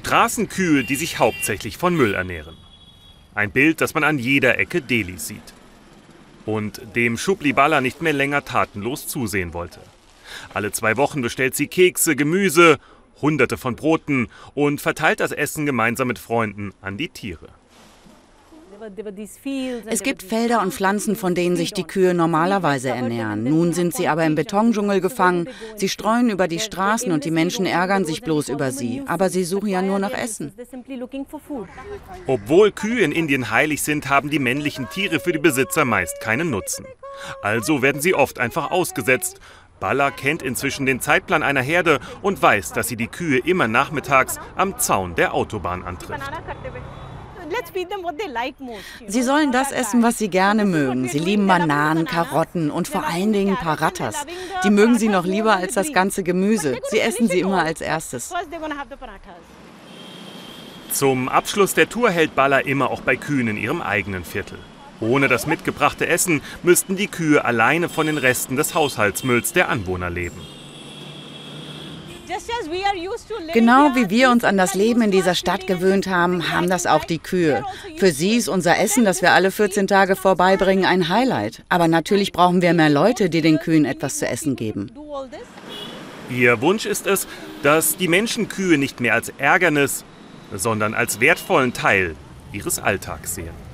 Straßenkühe, die sich hauptsächlich von Müll ernähren. Ein Bild, das man an jeder Ecke Delis sieht. Und dem Schubli Balla nicht mehr länger tatenlos zusehen wollte. Alle zwei Wochen bestellt sie Kekse, Gemüse, hunderte von Broten und verteilt das Essen gemeinsam mit Freunden an die Tiere. Es gibt Felder und Pflanzen, von denen sich die Kühe normalerweise ernähren. Nun sind sie aber im Betondschungel gefangen. Sie streuen über die Straßen und die Menschen ärgern sich bloß über sie. Aber sie suchen ja nur nach Essen. Obwohl Kühe in Indien heilig sind, haben die männlichen Tiere für die Besitzer meist keinen Nutzen. Also werden sie oft einfach ausgesetzt. Balla kennt inzwischen den Zeitplan einer Herde und weiß, dass sie die Kühe immer nachmittags am Zaun der Autobahn antrifft. Sie sollen das essen, was sie gerne mögen. Sie lieben Bananen, Karotten und vor allen Dingen Parattas. Die mögen sie noch lieber als das ganze Gemüse. Sie essen sie immer als erstes. Zum Abschluss der Tour hält Balla immer auch bei Kühen in ihrem eigenen Viertel. Ohne das mitgebrachte Essen müssten die Kühe alleine von den Resten des Haushaltsmülls der Anwohner leben. Genau wie wir uns an das Leben in dieser Stadt gewöhnt haben, haben das auch die Kühe. Für sie ist unser Essen, das wir alle 14 Tage vorbeibringen, ein Highlight. Aber natürlich brauchen wir mehr Leute, die den Kühen etwas zu essen geben. Ihr Wunsch ist es, dass die Menschen Kühe nicht mehr als Ärgernis, sondern als wertvollen Teil ihres Alltags sehen.